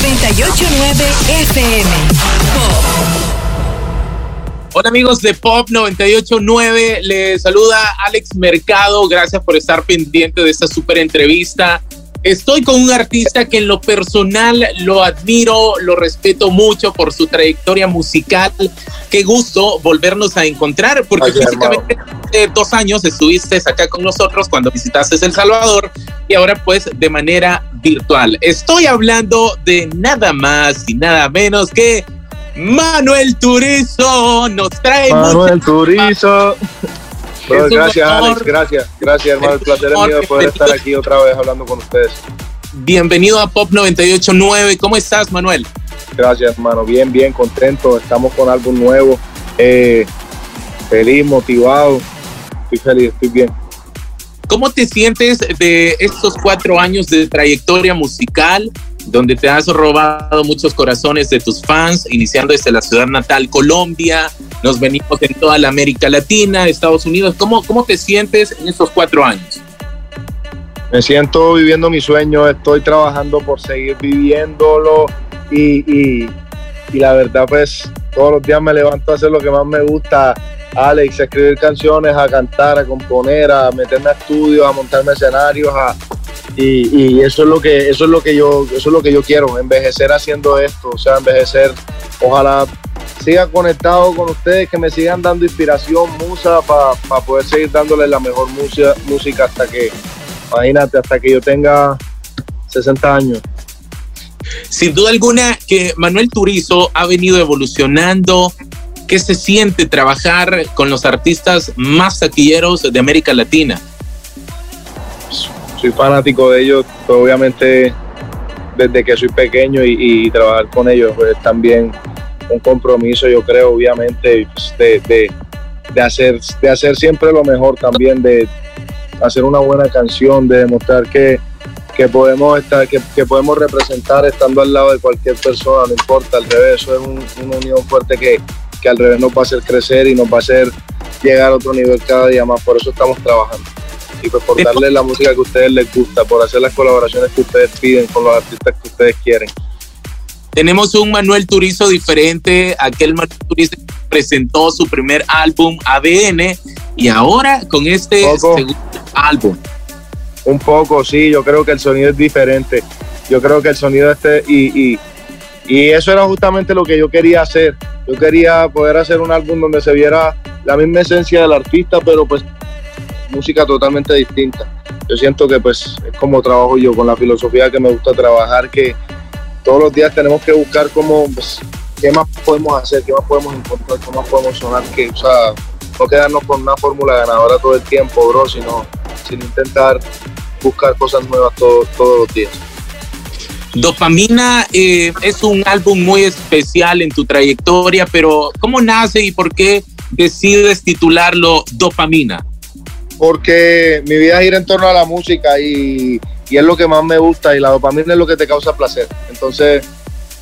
989 FM. Hola amigos de Pop 989, les saluda Alex Mercado, gracias por estar pendiente de esta super entrevista. Estoy con un artista que en lo personal lo admiro, lo respeto mucho por su trayectoria musical. Qué gusto volvernos a encontrar, porque físicamente hace dos años estuviste acá con nosotros cuando visitaste El Salvador y ahora pues de manera virtual. Estoy hablando de nada más y nada menos que Manuel Turizo. Nos trae Manuel Turizo gracias, Alex, gracias, gracias, hermano. El placer es mío poder estar aquí otra vez hablando con ustedes. Bienvenido a Pop 989. ¿Cómo estás, Manuel? Gracias, hermano. Bien, bien, contento. Estamos con algo nuevo. Eh, feliz, motivado. Estoy feliz, estoy bien. ¿Cómo te sientes de estos cuatro años de trayectoria musical? donde te has robado muchos corazones de tus fans, iniciando desde la ciudad natal, Colombia, nos venimos en toda América Latina, Estados Unidos. ¿Cómo, cómo te sientes en estos cuatro años? Me siento viviendo mi sueño, estoy trabajando por seguir viviéndolo y, y, y la verdad pues todos los días me levanto a hacer lo que más me gusta, Alex, a escribir canciones, a cantar, a componer, a meterme a estudios, a montarme escenarios, a, y, eso es lo que eso es lo que yo eso es lo que yo quiero envejecer haciendo esto o sea envejecer ojalá siga conectado con ustedes que me sigan dando inspiración musa para poder seguir dándole la mejor música música hasta que imagínate hasta que yo tenga 60 años sin duda alguna que Manuel Turizo ha venido evolucionando ¿Qué se siente trabajar con los artistas más taquilleros de América Latina? soy fanático de ellos, obviamente desde que soy pequeño y, trabajar con ellos pues también un compromiso, yo creo, obviamente, pues, de, de, hacer, de hacer siempre lo mejor también, de hacer una buena canción, de demostrar que, que podemos estar, que, podemos representar estando al lado de cualquier persona, no importa, al revés, eso es una unión fuerte que, que al revés nos va a hacer crecer y nos va a hacer llegar a otro nivel cada día más, por eso estamos trabajando. Y pues por darle la música que a ustedes les gusta, por hacer las colaboraciones que ustedes piden con los artistas que ustedes quieren. Tenemos un Manuel Turizo diferente, aquel Manuel Turizo presentó su primer álbum ADN y ahora con este segundo álbum. Un poco, sí, yo creo que el sonido es diferente. Yo creo que el sonido este y, y, y eso era justamente lo que yo quería hacer. Yo quería poder hacer un álbum donde se viera la misma esencia del artista, pero pues música totalmente distinta. Yo siento que pues es como trabajo yo, con la filosofía que me gusta trabajar, que todos los días tenemos que buscar cómo, pues, qué más podemos hacer, qué más podemos encontrar, qué más podemos sonar, que, o sea, no quedarnos con una fórmula ganadora todo el tiempo, bro, sino, sino intentar buscar cosas nuevas todos los días. Dopamina eh, es un álbum muy especial en tu trayectoria, pero ¿cómo nace y por qué decides titularlo Dopamina? porque mi vida gira en torno a la música y, es lo que más me gusta y la dopamina es lo que te causa placer. Entonces,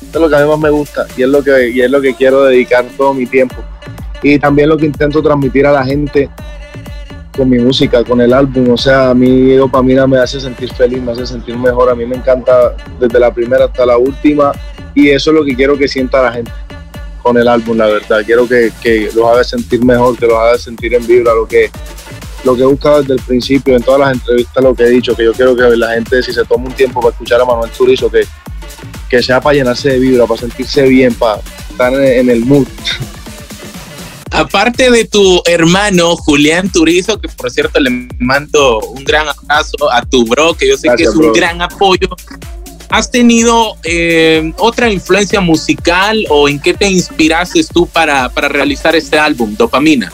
es lo que a mí más me gusta y es lo que, y es lo que quiero dedicar todo mi tiempo. Y también lo que intento transmitir a la gente con mi música, con el álbum. O sea, a mí dopamina me hace sentir feliz, me hace sentir mejor. A mí me encanta desde la primera hasta la última y eso es lo que quiero que sienta la gente con el álbum, la verdad. Quiero que, que los haga sentir mejor, que los haga sentir en vibra, lo que lo que he buscado desde el principio, en todas las entrevistas, lo que he dicho, que yo quiero que la gente, si se toma un tiempo para escuchar a Manuel Turizo, que, que sea para llenarse de vibra, para sentirse bien, para estar en, el mood. Aparte de tu hermano Julián Turizo, que por cierto le mando un gran abrazo a tu bro, que yo sé que es un gran apoyo. ¿Has tenido eh, otra influencia musical o en qué te inspiraste tú para, para realizar este álbum, Dopamina?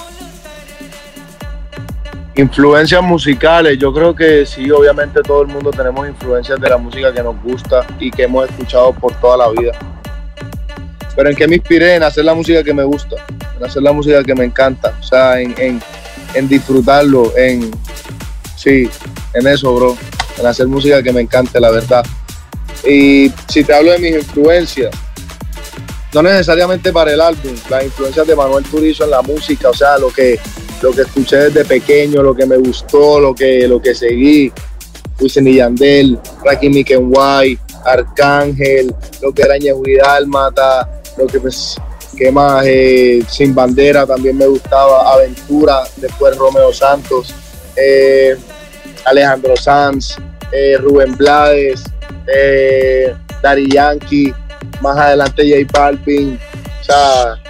Influencias musicales, yo creo que sí, obviamente todo el mundo tenemos influencias de la música que nos gusta y que hemos escuchado por toda la vida. Pero en qué me inspiré? En hacer la música que me gusta, en hacer la música que me encanta, o sea, en, en disfrutarlo, en, sí, en eso, bro, en hacer música que me encante, la verdad. Y si te hablo de mis influencias, no necesariamente para el álbum, las influencias de Manuel Turizo en la música, o sea, lo que lo que escuché desde pequeño, lo que me gustó, lo que, lo que seguí, Wisin y Yandel, Rakim White, Arcángel, lo que era Ñehuidal, Mata, lo que pues, ¿qué más? Eh, Sin Bandera también me gustaba, Aventura, después Romeo Santos, eh, Alejandro Sanz, eh, Rubén Blades, eh, Dari Yankee, más adelante J Balvin, o sea,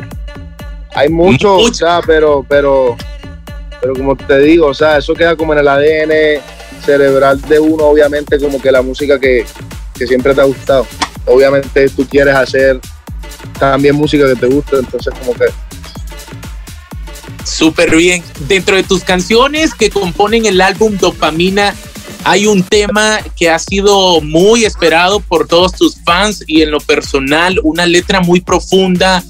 hay mucho, o sea, pero, pero, pero como te digo, o sea, eso queda como en el ADN cerebral de uno, obviamente, como que la música que, que siempre te ha gustado. Obviamente tú quieres hacer también música que te gusta, entonces como que... Súper bien. Dentro de tus canciones que componen el álbum Dopamina, hay un tema que ha sido muy esperado por todos tus fans y en lo personal una letra muy profunda,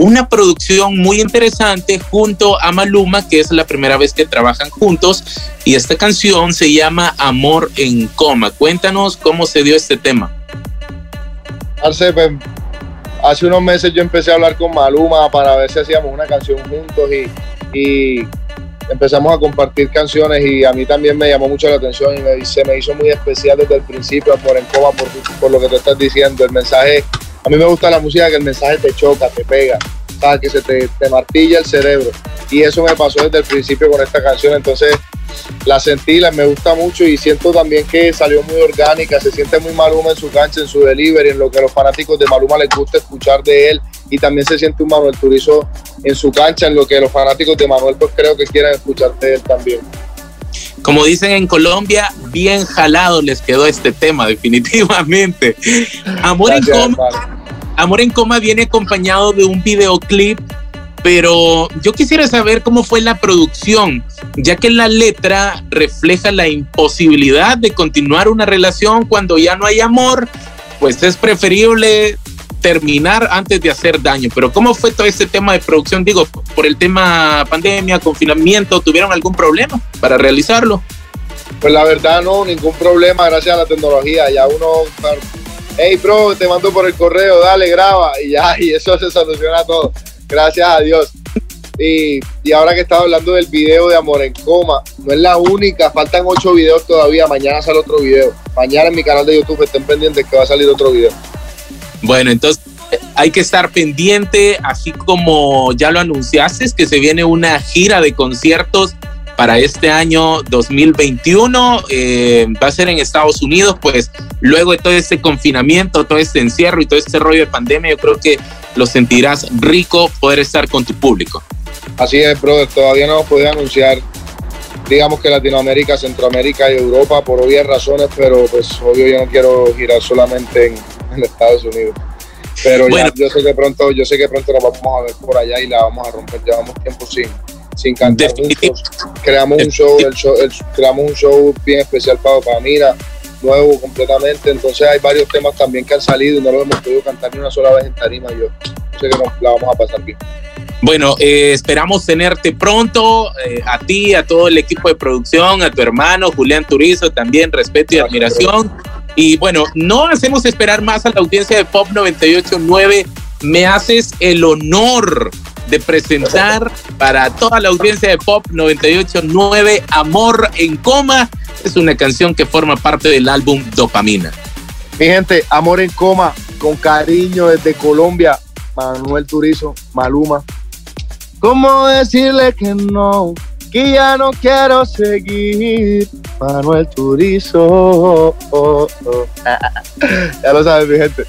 una producción muy interesante junto a Maluma, que es la primera vez que trabajan juntos y esta canción se llama Amor en Coma. Cuéntanos cómo se dio este tema. Hace, pues, hace unos meses yo empecé a hablar con Maluma para ver si hacíamos una canción juntos y, empezamos a compartir canciones y a mí también me llamó mucho la atención y se me hizo muy especial desde el principio Amor en Coma por lo que te estás diciendo. El mensaje, a mí me gusta la música que el mensaje te choca, te pega, ¿sabes? que se te, martilla el cerebro. Y eso me pasó desde el principio con esta canción. Entonces la sentí, la, me gusta mucho y siento también que salió muy orgánica, se siente muy Maluma en su cancha, en su delivery, en lo que a los fanáticos de Maluma les gusta escuchar de él y también se siente un Manuel Turizo en su cancha, en lo que los fanáticos de Manuel pues creo que quieren escuchar de él también. Como dicen en Colombia, bien jalado les quedó este tema, definitivamente. Amor en coma. Amor en coma viene acompañado de un videoclip pero yo quisiera saber cómo fue la producción, ya que la letra refleja la imposibilidad de continuar una relación cuando ya no hay amor, pues es preferible terminar antes de hacer daño. Pero ¿cómo fue todo este tema de producción? Digo, por el tema pandemia, confinamiento, ¿tuvieron algún problema para realizarlo? Pues la verdad no, ningún problema gracias a la tecnología. Ya uno, hey bro, te mando por el correo, dale, graba y ya, y eso se soluciona todo gracias a Dios. Y, y, ahora que estaba hablando del video de Amor en Coma, no es la única, faltan ocho videos todavía, mañana sale otro video. Mañana en mi canal de YouTube estén pendientes que va a salir otro video. Bueno, entonces hay que estar pendiente, así como ya lo anunciaste, que se viene una gira de conciertos para este año 2021. Eh, va a ser en Estados Unidos, pues luego de todo este confinamiento, todo este encierro y todo este rollo de pandemia, yo creo que lo sentirás rico poder estar con tu público. Así es, brother. Todavía no puede anunciar, digamos que Latinoamérica, Centroamérica y Europa por obvias razones, pero pues obvio yo no quiero girar solamente en, Estados Unidos. Pero ya, yo sé que pronto, yo sé que pronto nos vamos a ver por allá y la vamos a romper. Llevamos tiempo sin, sin cantar juntos. Creamos un show, el show creamos un show bien especial para Pamira, nuevo completamente. Entonces hay varios temas también que han salido y no los hemos podido cantar ni una sola vez en tarima. Yo sé que nos la vamos a pasar bien. Bueno, eh, esperamos tenerte pronto, eh, a ti, a todo el equipo de producción, a tu hermano Julián Turizo, también respeto y admiración. Y bueno, no hacemos esperar más a la audiencia de Pop 989. Me haces el honor de presentar para toda la audiencia de Pop 989 Amor en Coma. Es una canción que forma parte del álbum Dopamina. Mi gente, Amor en Coma, con cariño desde Colombia, Manuel Turizo, Maluma. ¿Cómo decirle que no? Que ya no quiero seguir. Manuel Turizo. ya lo sabes, mi gente.